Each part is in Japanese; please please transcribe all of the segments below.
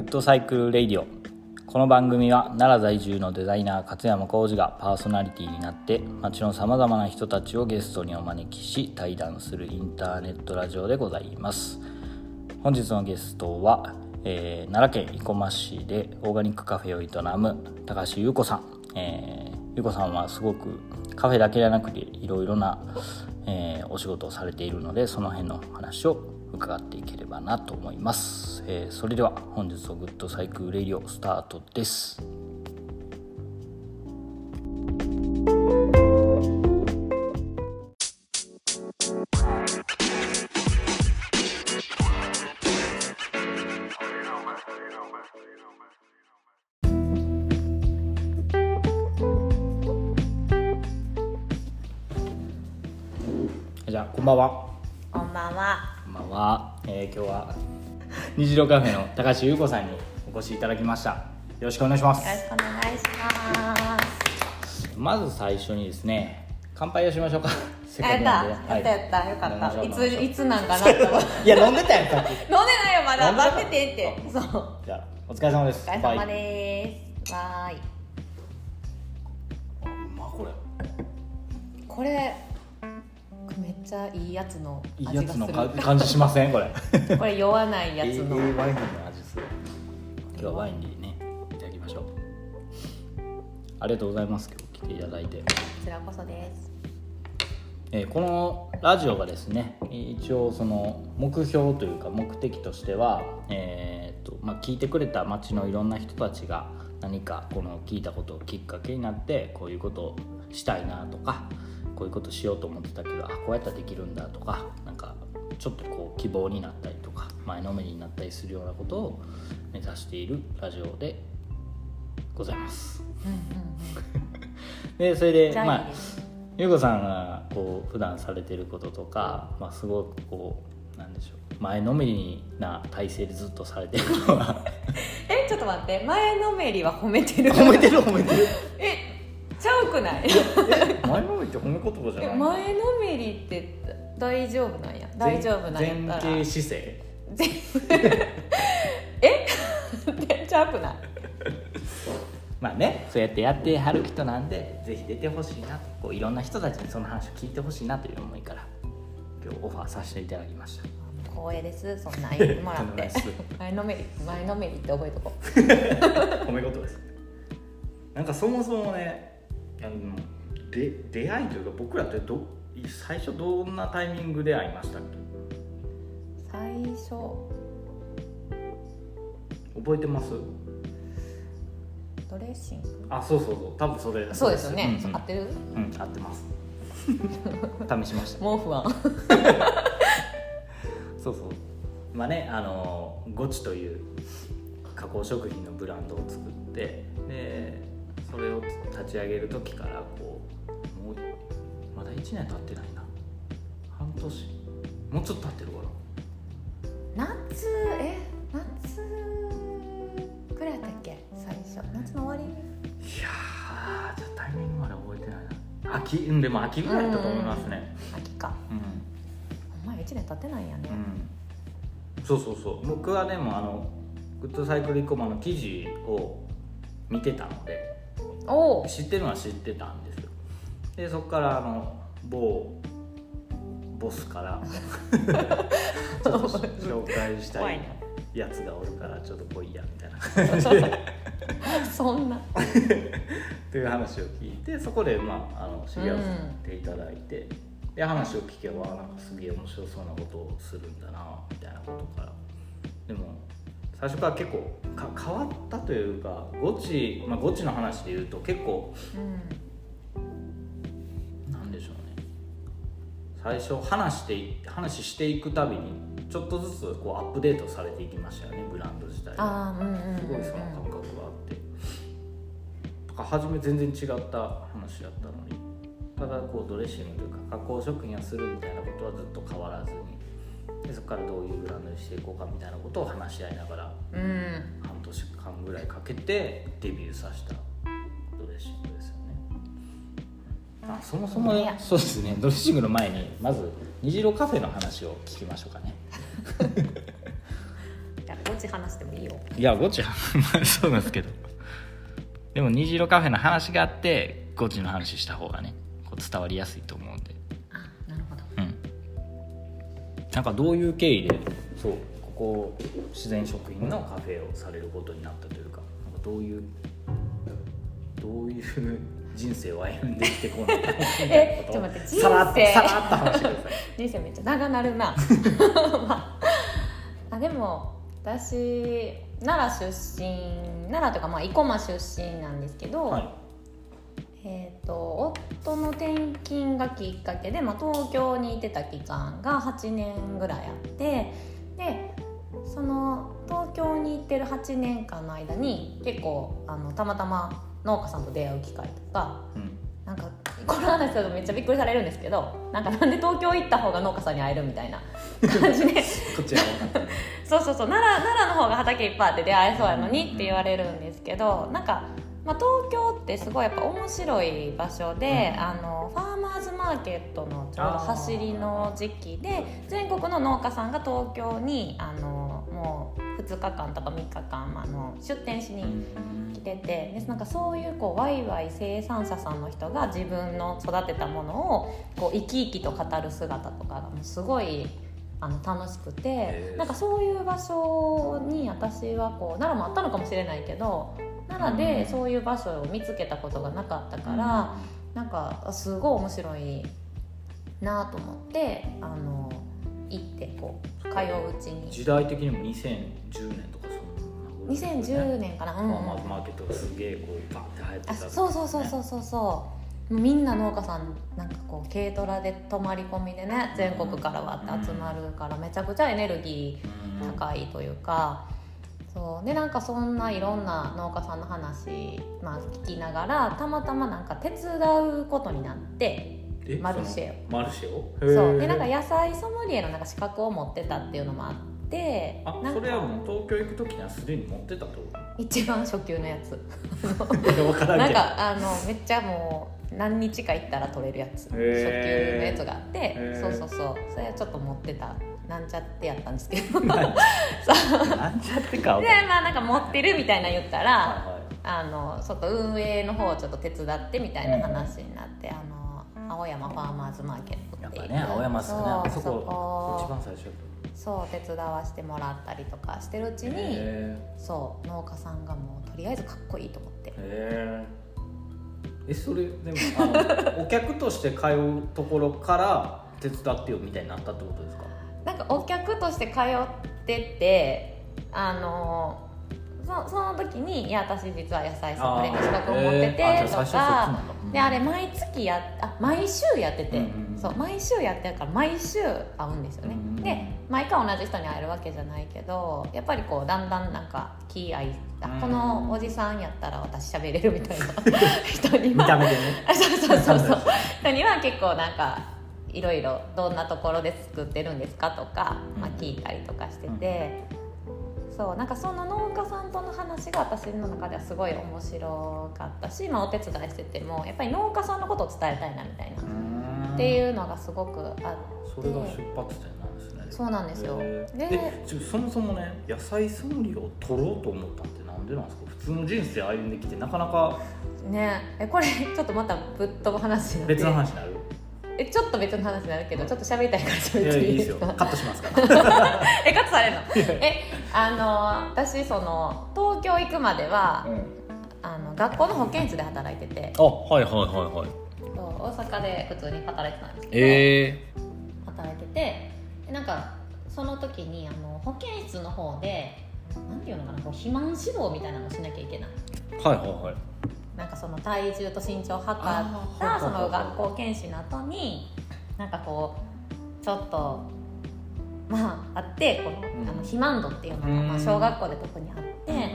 good cycle radio。この番組は奈良在住のデザイナー勝山浩二がパーソナリティになって街のさまざまな人たちをゲストにお招きし対談するインターネットラジオでございます。本日のゲストは、えー奈良県生駒市でオーガニックカフェを営む髙橋祐子さん、えー、祐子さんはすごくカフェだけじゃなくていろいろな、えーお仕事をされているのでその辺の話を伺っていければなと思います、えーそれでは本日の good cycle radio スタートです。虹色カフェの高橋優子さんにお越しいただきました。よろしくお願いします。よろしくお願いします。まず最初にですね乾杯をしましょうか。せっあやった、かくなんで。やった。やった、よかった。いついつなんかな いや飲んでたやんさっき。ないよまだ。飲んでた？待っててって。そう。おじゃあお疲れ様です。疲れ様です。わーい。うまこれ。これめっちゃいいやつのいい味がする。やつのか感じしません？これ これ酔わないやつの。ええワインの味する今日はワインでねいただきましょうありがとうございます今日来ていただいてこちらこそです。えーこのラジオがですね一応その目標というか目的としては、えーっとまあ、聞いてくれた街のいろんな人たちが何かこの聞いたことをきっかけになってこういうことをしたいなとかこういうことしようと思ってたけどあこうやったらできるんだとかなんかちょっとこう希望になったりとか前のめりになったりするようなことを目指しているラジオでございます。でそれでまああいいです。ゆうこさんがこう普段されてることとか、まあ、すごくこうなんでしょう前のめりな体勢でずっとされてるのは えちょっと待って前のめりは褒めてる？褒めてる褒めてるえくない？前のめりって褒め言葉じゃえない？前のめりって大丈夫なんや？大丈夫なんやったら。前傾姿勢？え？ちゃうくない？まあねそうやってやってはる人なんでぜひ出てほしいなと。こういろんな人たちにその話を聞いてほしいなという思いから今日オファーさせていただきました。光栄です。そんなん言ってもらって。前のめり前のめりって覚えとこ褒め言葉です。なんかそもそもねあので出会いというか僕らってど最初どんなタイミングで会いましたっけ？最初。覚えてます？ドレッシング？あそうそうそう。多分それ。そうですよね、うんうん。合ってる？うん。合ってます。試しました。もう不安。そうそう。まあねあのゴチという加工食品のブランドを作ってでそれを立ち上げる時からこうもうまだ1年経ってないな。半年。もうちょっと経ってるか夏え夏くらいだっけ？最初。夏の終わり？ないやーじゃあタイミングまで覚えてないな秋うん。でも秋ぐらいだったと思いますね秋か。うん。お前1年経ってないんやね、うん、そうそうそう。僕はでもあのグッドサイクルイコマの記事を見てたので知ってるのは知ってたんですよでそこからあの某ボスから ちょっと紹介したいやつがおるからちょっと来いやみたいな。感じでそんな。という話を聞いてそこでまああの知り合わせていただいて、で話を聞けばなんかすげえ面白そうなことをするんだなみたいなことから。でも最初から結構か変わったというかゴチ、まあ、ゴチの話で言うと結構うんなんでしょうね。最初話してい話していくたびにちょっとずつこうアップデートされていきましたよねブランド自体が。すごいその感覚があって。とか初め全然違った話だったのに。ただこうドレッシングというか加工食品をするみたいなことはずっと変わらずにでそこからどういうブランドにしていこうかみたいなことを話し合いながらうん。半年間ぐらいかけてデビューさせた。ドレッシングですよね。あそもそもいや。そうですね。ドレッシングの前にまず虹色カフェの話を聞きましょうかね。じゃあ個ち話してもいいよ。いやゴチは そうなんですけど。でも虹色カフェの話があってゴチの話した方がねこう伝わりやすいと思うなんかどういう経緯でそう。ここ自然食品のカフェをされることになったというかなんかどういうどういう人生を歩んできてこうなったの えちょっと待って人生さらっとさらっと話してください。人生めっちゃ長なるな、まあ、あでも私奈良出身奈良というかまあ生駒出身なんですけど、はいえー、と夫の転勤がきっかけで、まあ、東京にいてた期間が8年ぐらいあってでその東京に行ってる8年間の間に結構あのたまたま農家さんと出会う機会とかうん。なんかこの話するとめっちゃびっくりされるんですけどなんかなんで東京行った方が農家さんに会えるみたいな感じで。そうそうそう。奈良奈良の方が畑いっぱいあって出会えそうやのにって言われるんですけどなんか、まあ、東京ってすごいやっぱ面白い場所で、うん。あのファーマーズマーケットのちょうど走りの時期で全国の農家さんが東京にあのもう2日間とか3日間あの出店しに来ててでなんかそういうこうワイワイ生産者さんの人が自分の育てたものをこう生き生きと語る姿とかがもうすごいあの楽しくてなんかそういう場所に私はこう奈良もあったのかもしれないけど奈良でそういう場所を見つけたことがなかったから、なんかあすごい面白いなと思ってあの行ってこう通ううちに。時代的にも2010年とかそんな2010年かな、うん。うんファーマーケットがすげえこうバッて流行ってた。あそうそうそうそうそうそう。みんな農家さんなんかこう軽トラで泊まり込みでね全国からわって集まるからめちゃくちゃエネルギーうん高いというかそう。でなんかそんないろんな農家さんの話、まあ、聞きながらたまたまなんか手伝うことになってえマルシェを。マルシェを？そう。でなんか野菜ソムリエのなんか資格を持ってたっていうのもあってあそれはもう東京行く時にはすでに持ってたってこ一番初級のやつ。なんかあのめっちゃもう何日か行ったら取れるやつ。初級のやつがあってそうそうそう。それはちょっと持ってたなんちゃってやったんですけど。で なんちゃって。か分かんないまあなんか持ってるみたいな言ったら、はい。はいあのちょっと運営の方をちょっと手伝ってみたいな話になって、あの青山ファーマーズマーケットっていう。やっぱね青山っすよね。あそここ一番最初。そう手伝わしてもらったりとかしてるうちたにへそう農家さんがもうとりあえずかっこいいと思って。え。えそれでもあの お客として通うところから手伝ってよみたいになったってことですか？なんかお客として通っててあのそその時に「いや私実は野菜ソムリエの資格を持ってて」とかなんだ。うんであれ毎月やあ毎週やってて、うんそう毎週やってるから毎週会うんですよね、うんで毎回同じ人に会えるわけじゃないけどやっぱりこうだんだんなんか気合いあうんこのおじさんやったら私喋れるみたいな人には見た目でね。あ そうそうそうそう。人には結構なんかいろいろどんなところで作ってるんですかとか、まあ、聞いたりとかしてて、そうなんかその農家さんとの話が私の中ではすごい面白かったし、まあ、お手伝いしててもやっぱり農家さんのことを伝えたいなみたいな、ってういうのがすごくあって。それが出発点なんですね。そうなんですよ。でそもそもね野菜ソムリエを取ろうと思ったってなんでなんですか？普通の人生歩んできてなかなかね。えこれちょっとまたぶっ飛ぶ話別の話になる？えちょっと別の話になるけどちょっと喋りたいからい喋っやいいですかよ。カットしますから。えカットされるの？えあの私その東京行くまでは、あの学校の保健室で働いてて。あはいはいはいはい。そう大阪で普通に働いてたんですけど、え働いてて。でなんかその時にあの保健室の方でなんていうのかなこう肥満指導みたいなのをしなきゃいけない。ー、はいはいはいなんかその体重と身長を測ったその学校研修の後になんかこうちょっとまああってこの,、ん。あの肥満度っていうのが、まあ、うん小学校で特にあって、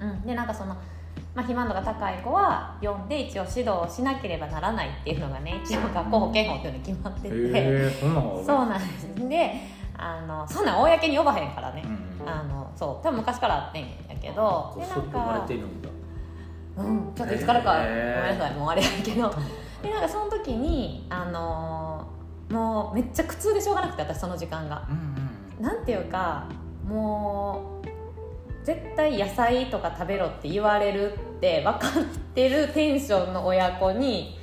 うん、でなんかその、まあ、肥満度が高い子は読んで一応指導をしなければならないっていうのがね 一応学校保健法っていうのに決まってて、へえそんなのそうなんです。であのそんなん公に呼ばへんからね、うん。あのそう。多分昔からあってんやけど。でなんかうん。ちょっといつからかごめんなさい。もうあれやけど。でなんかその時にあのーもうめっちゃ苦痛でしょうがなくて私その時間が。うんうんなんていうかもう絶対野菜とか食べろって言われるって分かってるテンションの親子に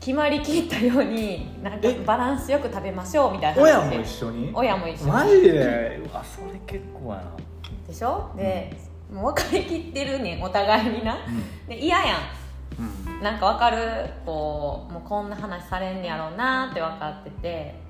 決まりきったようになんかえ？バランスよく食べましょうみたいな親も一緒に？親も一緒に。マジで？うわそれ結構やな。でしょ？で、もう分かりきってるねんお互いにな。で嫌やうん。んなんか分かる？こうもうこんな話されんねやろうなって分かってて。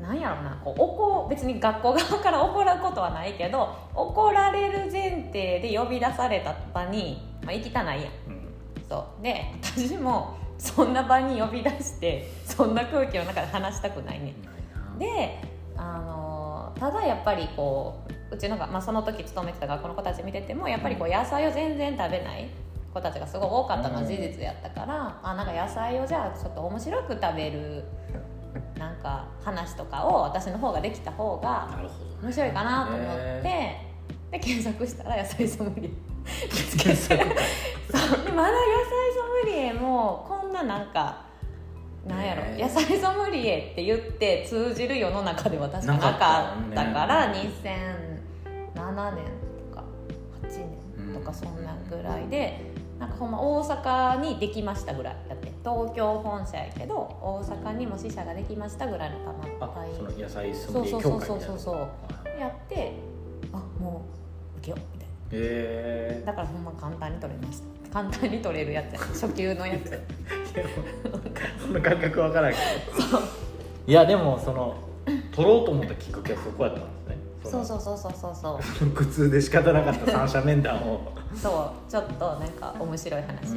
なんやろうなこう怒別に学校側から怒ることはないけど怒られる前提で呼び出された場に、まあ、行きたないやん。うん。そう。で私もそんな場に呼び出してそんな空気の中で話したくないねん。であのただやっぱりこううちのが、まあ、その時勤めてた学校の子たち見ててもやっぱりこう野菜を全然食べない子たちがすごい多かったのは事実やったから、あなんか野菜をじゃあちょっと面白く食べるなんか話とかを私の方ができた方が面白いかなと思って、へで検索したら野菜ソムリエ。検索。そう。でまだ野菜ソムリエもこんななんかなんやろ、ね野菜ソムリエって言って通じる世の中では確かなかったったから、ね2007年とか8年とかそんなぐらいで、なんかほんま大阪にできましたぐらい。やって東京本社やけど大阪にも支社ができましたぐらいのたまあその野菜ソムリエそうそうそうそうそう。やってあもう受けようみたいな。へだからほんま簡単に取れました。簡単に取れるやつや。初級のやつ。えその感覚わからんけど。いやでもその取ろうと思ったきっかけはそこやったんですね。そうそうそうそうそうそう。う苦痛で仕方なかった三者面談を。そうちょっとなんか面白い話。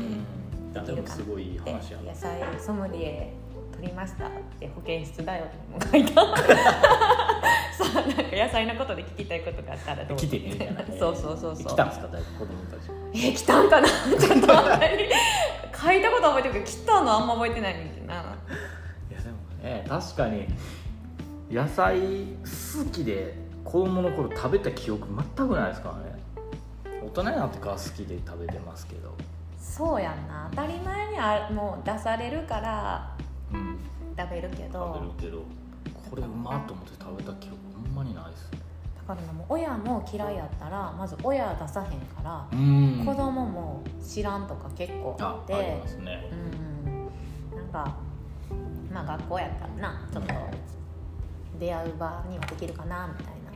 でもすごいいいで話やな野菜ソムリエ取りましたって保健室だよにも書いた。そうなんか野菜のことで聞きたいことがあったらどうぞ。来てねみたいなそうそうそうそう。来たんですか大子供たち。え来たんかな？ちょっとあんまり書いたこと覚えてるけど来たのあんま覚えてないねんけどな。いやでもね確かに野菜好きで子供の頃食べた記憶全くないですからね。大人になってから好きで食べてますけど。そうやんな。当たり前にあもう出されるからうん。食べるけど。食べるけど。これうまっと思って食べた記憶ほんまにないですだからもう親も嫌いやったらまず親出さへんから、うん。子供も知らんとか結構あって。ね。うんなんかまあ学校やったらなちょっと出会う場にはできるかなみたいな。へ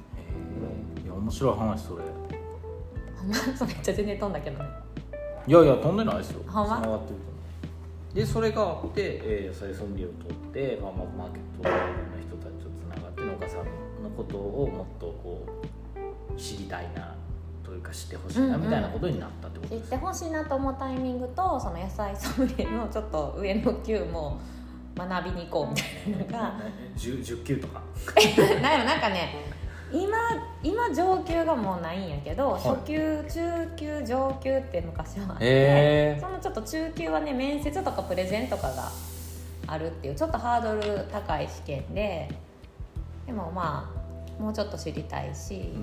えいや面白い話それ。そう めっちゃ全然飛んだけどね。いやいや飛んでないですよ。ほんま？でそれがあって、えー野菜ソムリエを取って、まあ、まあマーケットことをもっとこう知りたいなというか知ってほしいなみたいなことになったってこと知っですてほしいなと思うタイミングとその野菜ソムリエのちょっと上の級も学びに行こうみたいなのが 10, 10級とか？なんかね今今上級がもうないんやけど、はい。初級中級上級って昔はあって、へー。そのちょっと中級はね面接とかプレゼンとかがあるっていうちょっとハードル高い試験ででもまあもうちょっと知りたいし、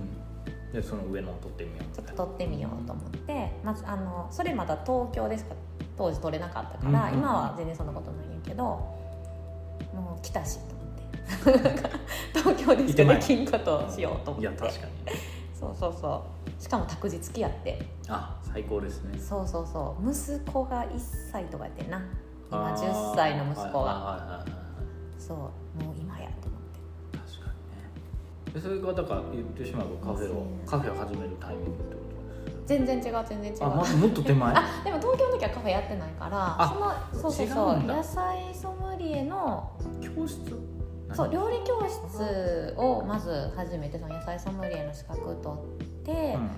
でその上のを取ってみようみちょっと取ってみようと思ってまずあのそれまだ東京でしか当時取れなかったから、うんうんうん。今は全然そんなことないんやけどもう来たしと思って。東京でしかできんことをしようと思って。いや確かに。そうそうそう。しかも託児付きやって。あ最高ですね。そうそうそう。息子が1歳とかやってんな。今あー。10歳の息子が。はいはいはいはいそう。もう今やとでそれがだから言ってしまえばカフェをカフェを始めるタイミングってことです全然違う全然違う。あまずもっと手前？あでも東京の時はカフェやってないからあそのそうそうそう野菜ソムリエの教室？そう料理教室をまず初めてその野菜ソムリエの資格取って、うん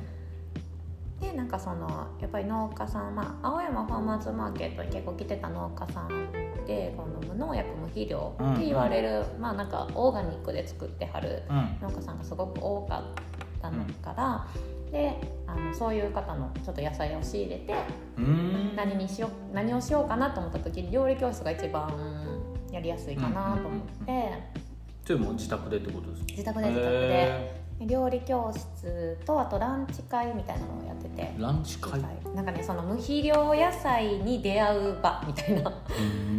でなんかそのやっぱり農家さん、まあ、青山ファーマーズマーケットに結構来てた農家さんでこの無農薬無肥料って言われる、まあなんかオーガニックで作ってはるうん。農家さんがすごく多かったのから、であのそういう方のちょっと野菜を仕入れてうん。何にしよう何をしようかなと思った時に料理教室が一番やりやすいかなと思って、それも自宅でってことですか？自宅で自宅で。へ料理教室とあとランチ会みたいなのをやってて。ランチ会？なんかねその無肥料野菜に出会う場みたいな。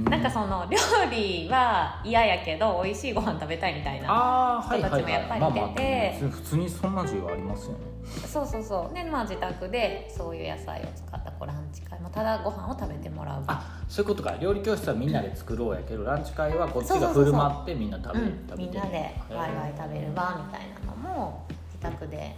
なんかその料理は嫌やけど美味しいご飯食べたいみたいな人たちもやっぱり出て。普通にそんな需要ありますよね。そうそうそうでまあ自宅でそういう野菜を使ったこうランチ会。もただご飯を食べてもらう。あそういうことか。料理教室はみんなで作ろうやけどランチ会はこっちが振る舞ってみんな食べるみんなでワイワイ食べる場みたいなのも自宅で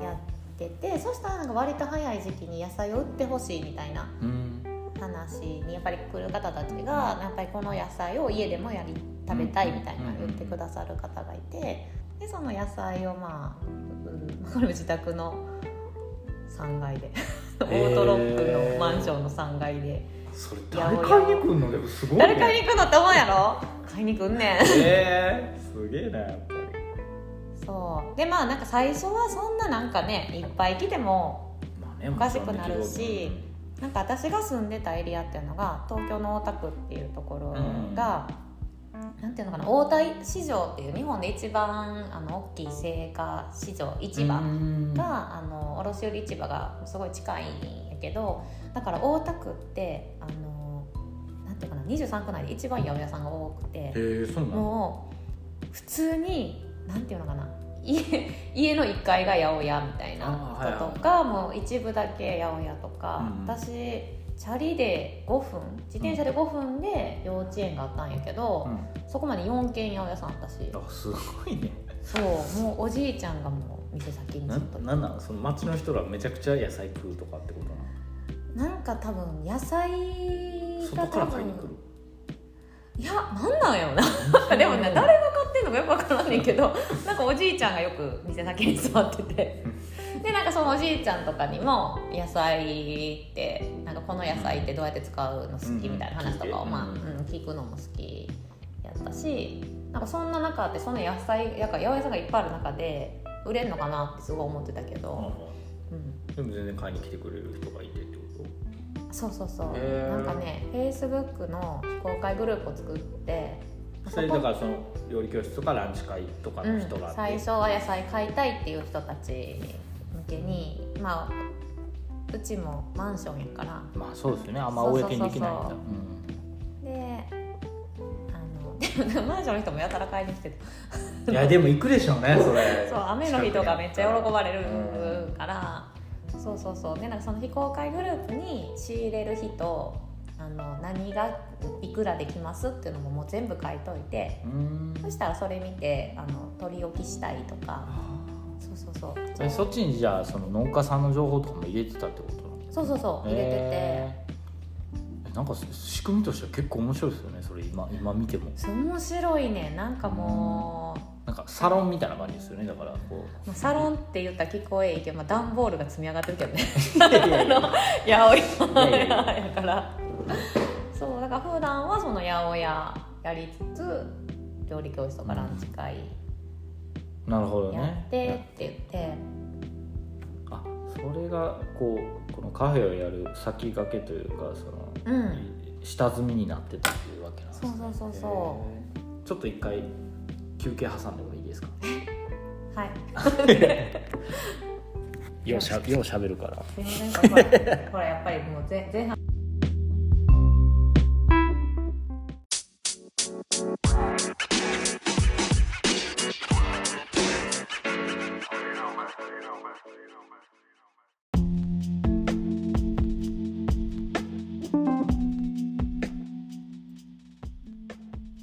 やっててそしたらなんか割と早い時期に野菜を売ってほしいみたいなうん。話にやっぱり来る方たちがやっぱりこの野菜を家でもやり食べたいみたいなうん言ってくださる方がいてでその野菜をまあうん これも自宅の3階で オートロックのマンションの3階でそれ誰買いに来るの？でもすごいね。誰買いに行くのって思うやろ？買いに来んねん。え。ー、すげえなそう。でまあなんか最初はそんななんかねいっぱい来てもまあねおかしくなるしなんか私が住んでたエリアっていうのが東京の大田区っていうところが、なんていうのかな大田市場っていう日本で一番あの大きい青果市場市場うん。が、あの卸売市場がすごい近いんやけどだから大田区ってあのなんていうかな23区内で一番八百屋さんが多くてへえそうなの？もう普通になんていうのかな家家の1階が八百屋みたいなあーはいはい。人とか、もう一部だけ八百屋とか、うん私チャリで5分自転車で5分で幼稚園があったんやけど、うん。そこまで4軒八百屋さんあったし。あすごいね。そうもうおじいちゃんがもう店先になずっと。なんなのその町の人らめちゃくちゃ野菜食うとかってことななんか多分野菜のが多分る？いやなんなんやろな。でもね誰がのかよくわからんねんけどなんかおじいちゃんがよく店先に座ってて。でなんかそのおじいちゃんとかにも野菜ってなんかこの野菜ってどうやって使うの好きみたいな話とかを、うんまあうんうん、聞くのも好きやったしなんかそんな中ってその野菜やから八百屋さんがいっぱいある中で売れんのかなってすごい思ってたけど、うん、でも全然買いに来てくれる人がいてってこと？そうそうそう、なんかねフェイスブックの非公開グループを作ってそれだからその料理教室とかランチ会とかの人がうん、最初は野菜買いたいっていう人たち向けにまあうちもマンションやから。まあそうですよね。あんま公にできないんだ。であの マンションの人もやたら買いに来ててうんいやでも行くでしょうねそれ。そう雨の日とかめっちゃ喜ばれるうん。から、そうそうそう。でなんかその非公開グループに仕入れる日とあの何がいくらできますっていうのももう全部書いといてうん。そしたらそれ見てあの取り置きしたいとか。そうそうそう。えそっちにじゃあその農家さんの情報とかも入れてたってことそうそうそう。入れてて、えーなんか仕組みとしては結構面白いですよねそれ今今見ても。面白いね。なんかもう、かサロンみたいな感じですよね。だからこまあサロンって言ったら聞こえいいけど、まあ、段ボールが積み上がってるけどね。八百屋いやからそうだから普段はその八百屋やりつつ料理教室とかランチ会なるほどやねってって言って、あそれがこうこのカフェをやる先駆けというかその、うん。下積みになってたっていうわけなんですね。そうそうそうそへーちょっと一回休憩挟んでもいいですか？はい。ようしゃようしゃべるから。すいませんほら ほらやっぱりもう前前半。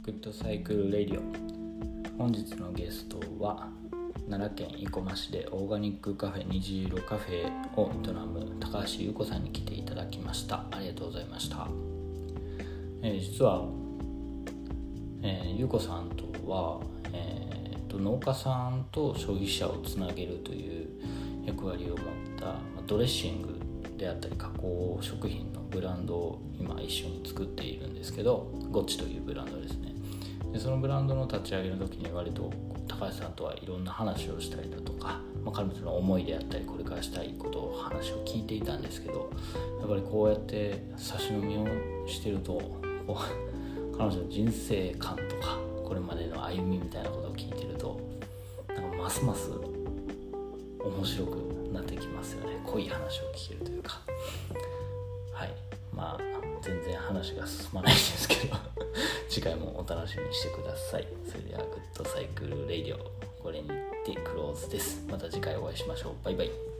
good cycle radio本日のゲストは奈良県生駒市でオーガニックカフェ虹色カフェを営む高橋優子さんに来ていただきました。ありがとうございました、えー実は、えー、優子さんとは、えーと農家さんと消費者をつなげるという役割を持ったドレッシングであったり加工食品のブランドを今一緒に作っているんですけどゴッチというブランドですね。でそのブランドの立ち上げの時に割と高橋さんとはいろんな話をしたりだとか、まあ、彼女の思いであったりこれからしたいことを話を聞いていたんですけどやっぱりこうやって差し飲みをしてると彼女の人生観とかこれまでの歩みみたいなことを聞いてるとなんかますます面白くなってきますよね。濃い話を聞けるというか。はい。まあ全然話が進まない次回もお楽しみにしてください。それでは good cycle radio これにてクローズです。また次回お会いしましょう。バイバイ。